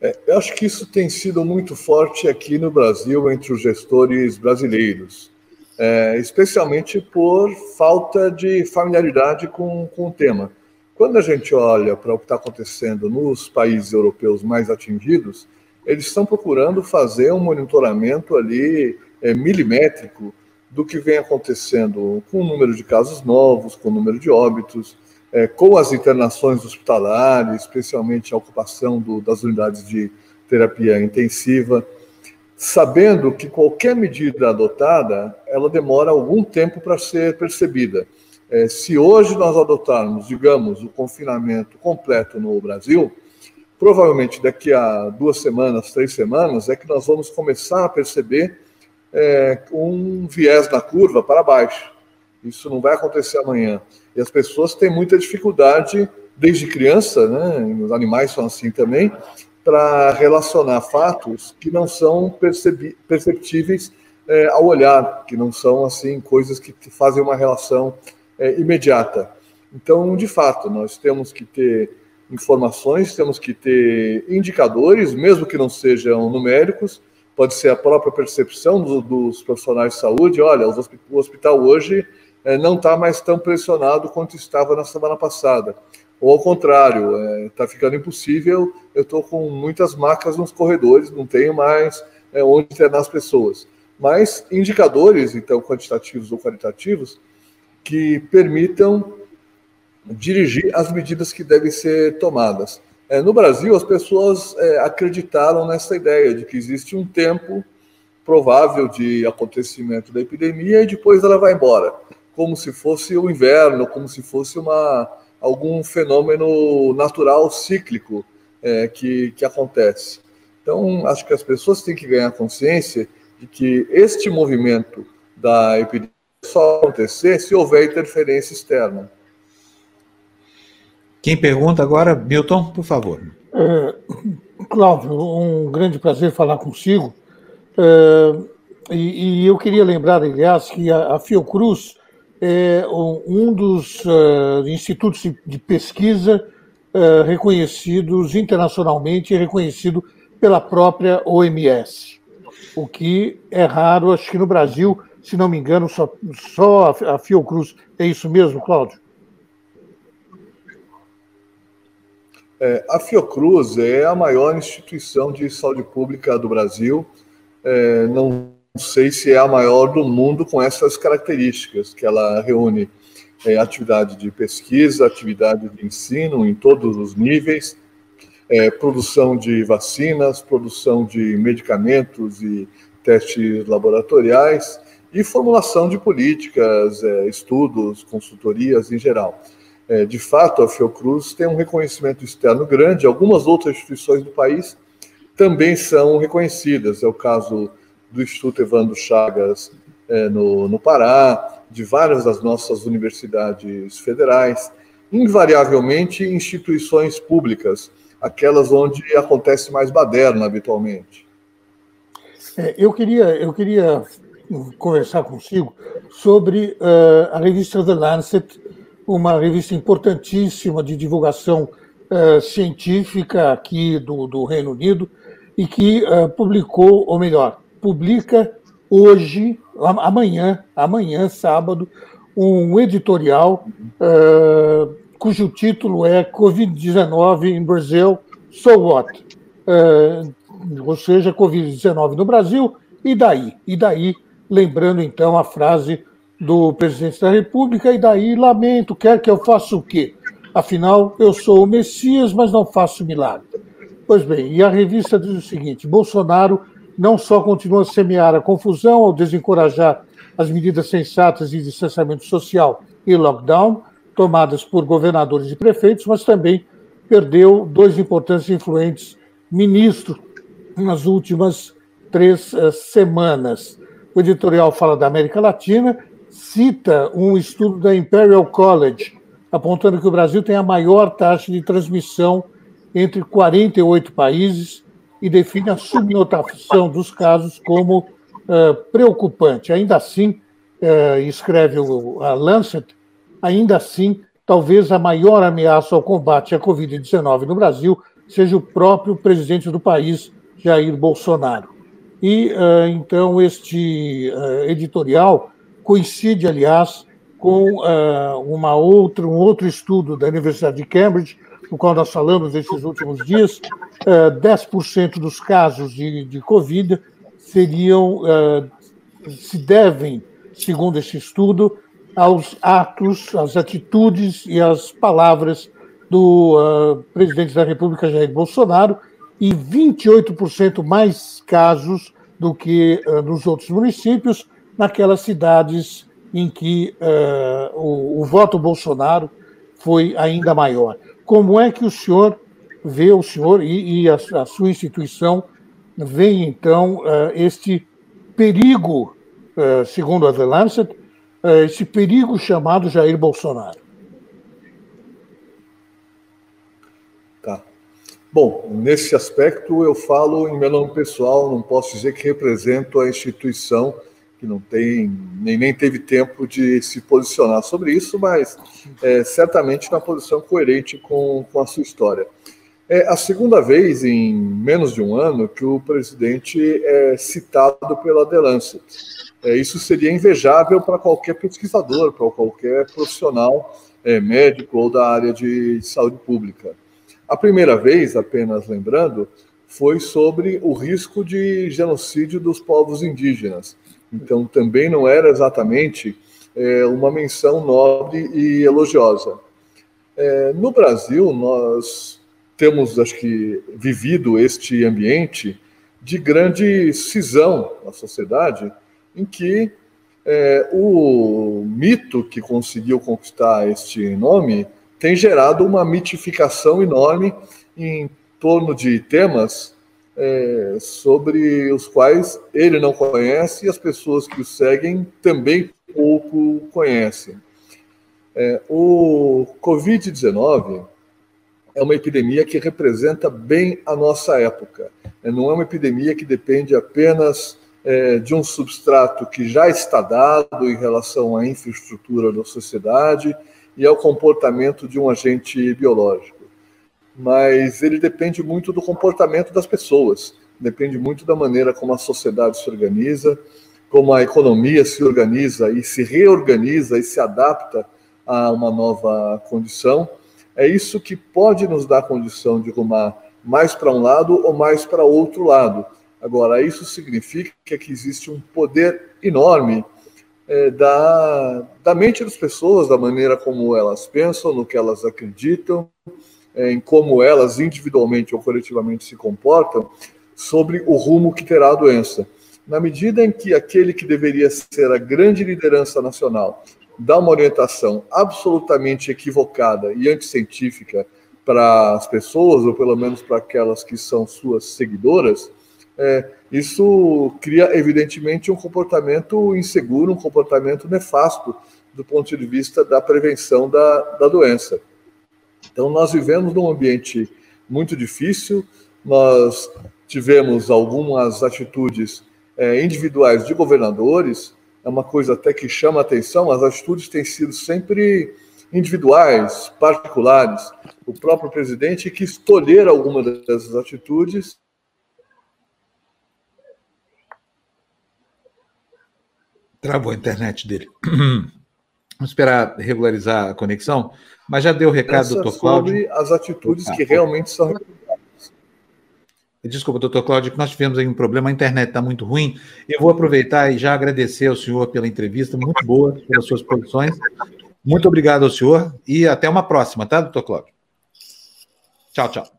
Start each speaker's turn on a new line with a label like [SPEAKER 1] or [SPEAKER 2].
[SPEAKER 1] É, eu acho que isso tem sido muito forte aqui no Brasil entre os gestores brasileiros, é, especialmente por falta de familiaridade com, com o tema. Quando a gente olha para o que está acontecendo nos países europeus mais atingidos, eles estão procurando fazer um monitoramento ali é, milimétrico do que vem acontecendo com o número de casos novos, com o número de óbitos, é, com as internações hospitalares, especialmente a ocupação do, das unidades de terapia intensiva, sabendo que qualquer medida adotada, ela demora algum tempo para ser percebida. É, se hoje nós adotarmos, digamos, o confinamento completo no Brasil, provavelmente daqui a duas semanas, três semanas, é que nós vamos começar a perceber é, um viés na curva para baixo. Isso não vai acontecer amanhã. E as pessoas têm muita dificuldade, desde criança, né, os animais são assim também, para relacionar fatos que não são perceptíveis é, ao olhar, que não são assim coisas que fazem uma relação é, imediata. Então, de fato, nós temos que ter informações, temos que ter indicadores, mesmo que não sejam numéricos, pode ser a própria percepção do, dos profissionais de saúde. Olha, o hospital hoje não está mais tão pressionado quanto estava na semana passada. Ou ao contrário, está é, ficando impossível. Eu estou com muitas macas nos corredores, não tenho mais é, onde internar as pessoas. Mas indicadores, então, quantitativos ou qualitativos, que permitam dirigir as medidas que devem ser tomadas. É, no Brasil, as pessoas acreditaram nessa ideia de que existe um tempo provável de acontecimento da epidemia e depois ela vai embora, como se fosse o inverno, como se fosse uma, algum fenômeno natural cíclico é, que, que acontece. Então, acho que as pessoas têm que ganhar consciência de que este movimento da epidemia só acontecer se houver interferência externa.
[SPEAKER 2] Quem pergunta agora, Milton, por favor.
[SPEAKER 3] É, Cláudio, um grande prazer falar consigo. É, e, e, eu queria lembrar, aliás, que a, a Fiocruz é um dos uh, institutos de pesquisa uh, reconhecidos internacionalmente e reconhecido pela própria OMS, o que é raro, acho que no Brasil, se não me engano, só, só a Fiocruz. É isso mesmo, Cláudio?
[SPEAKER 1] É, a Fiocruz é a maior instituição de saúde pública do Brasil. É, não sei se é a maior do mundo com essas características, que ela reúne é, atividade de pesquisa, atividade de ensino em todos os níveis, é, produção de vacinas, produção de medicamentos e testes laboratoriais e formulação de políticas, é, estudos, consultorias em geral. É, de fato, a Fiocruz tem um reconhecimento externo grande, algumas outras instituições do país também são reconhecidas. É o caso do Instituto Evandro Chagas é, no, no Pará, de várias das nossas universidades federais, invariavelmente instituições públicas, aquelas onde acontece mais baderna habitualmente.
[SPEAKER 3] É, eu, queria, eu queria conversar consigo sobre uh, a revista The Lancet, uma revista importantíssima de divulgação uh, científica aqui do, do, Reino Unido e que uh, publicou, ou melhor, publica hoje, amanhã, amanhã, sábado, um editorial uh, cujo título é Covid-19 em Brasil, so what? ou seja, Covid-19 no Brasil, e daí? E daí, lembrando então a frase do presidente da República, e daí lamento, quer que eu faça o quê? Afinal, eu sou o Messias, mas não faço milagre. Pois bem, e a revista diz o seguinte: Bolsonaro não só continua a semear a confusão ao desencorajar as medidas sensatas de distanciamento social e lockdown tomadas por governadores e prefeitos, mas também perdeu dois importantes e influentes ministros nas últimas três uh, semanas. O editorial fala da América Latina cita um estudo da Imperial College, apontando que o Brasil tem a maior taxa de transmissão entre 48 países e define a subnotação dos casos como uh, preocupante. Ainda assim, uh, escreve o, a Lancet, ainda assim, talvez a maior ameaça ao combate à Covid-19 no Brasil seja o próprio presidente do país, Jair Bolsonaro. E uh, então este editorial coincide, aliás, com uma outra, um outro estudo da Universidade de Cambridge, no qual nós falamos nesses últimos dias, uh, 10% dos casos de, de Covid seriam, se devem, segundo esse estudo, aos atos, às atitudes e às palavras do presidente da República, Jair Bolsonaro, e 28% mais casos do que nos outros municípios, naquelas cidades em que o, o, voto Bolsonaro foi ainda maior. Como é que o senhor vê, o senhor e, e a, a, sua instituição veem, então, uh, este perigo, segundo a The Lancet, esse perigo chamado Jair Bolsonaro?
[SPEAKER 1] Bom, nesse aspecto eu falo em meu nome pessoal, não posso dizer que represento a instituição que não tem nem, nem teve tempo de se posicionar sobre isso, mas é, certamente na posição coerente com, com a sua história. É a segunda vez em menos de um ano que o presidente é citado pela The Lancet. É, isso seria invejável para qualquer pesquisador, para qualquer profissional é, médico ou da área de saúde pública. A primeira vez, apenas lembrando, foi sobre o risco de genocídio dos povos indígenas. Então, também não era exatamente é, uma menção nobre e elogiosa. É, no Brasil, nós temos, acho que, vivido este ambiente de grande cisão na sociedade, em que é, o mito que conseguiu conquistar este nome tem gerado uma mitificação enorme em torno de temas é, sobre os quais ele não conhece e as pessoas que o seguem também pouco conhecem. É, o Covid-19 é uma epidemia que representa bem a nossa época. É, não é uma epidemia que depende apenas é, de um substrato que já está dado em relação à infraestrutura da sociedade e ao comportamento de um agente biológico. Mas ele depende muito do comportamento das pessoas, depende muito da maneira como a sociedade se organiza, como a economia se organiza e se reorganiza e se adapta a uma nova condição. É isso que pode nos dar condição de rumar mais para um lado ou mais para outro lado. Agora, isso significa que existe um poder enorme é, da, da mente das pessoas, da maneira como elas pensam, no que elas acreditam, em como elas individualmente ou coletivamente se comportam, sobre o rumo que terá a doença. Na medida em que aquele que deveria ser a grande liderança nacional dá uma orientação absolutamente equivocada e anticientífica para as pessoas, ou pelo menos para aquelas que são suas seguidoras, é, isso cria, evidentemente, um comportamento inseguro, um comportamento nefasto do ponto de vista da prevenção da, da doença. Então, nós vivemos num ambiente muito difícil, nós tivemos algumas atitudes é, individuais de governadores, é uma coisa até que chama atenção, as atitudes têm sido sempre individuais, particulares. O próprio presidente quis tolher alguma dessas atitudes
[SPEAKER 2] Travou a internet dele. Vamos esperar regularizar a conexão, mas já deu o recado, Essa doutor Cláudio. Sobre
[SPEAKER 1] as atitudes ah, que realmente são
[SPEAKER 2] Desculpa, doutor Cláudio, que nós tivemos aí um problema, a internet está muito ruim. Eu vou aproveitar e já agradecer ao senhor pela entrevista, muito boa, pelas suas posições. Muito obrigado ao senhor e até uma próxima, tá, doutor Cláudio? Tchau, tchau.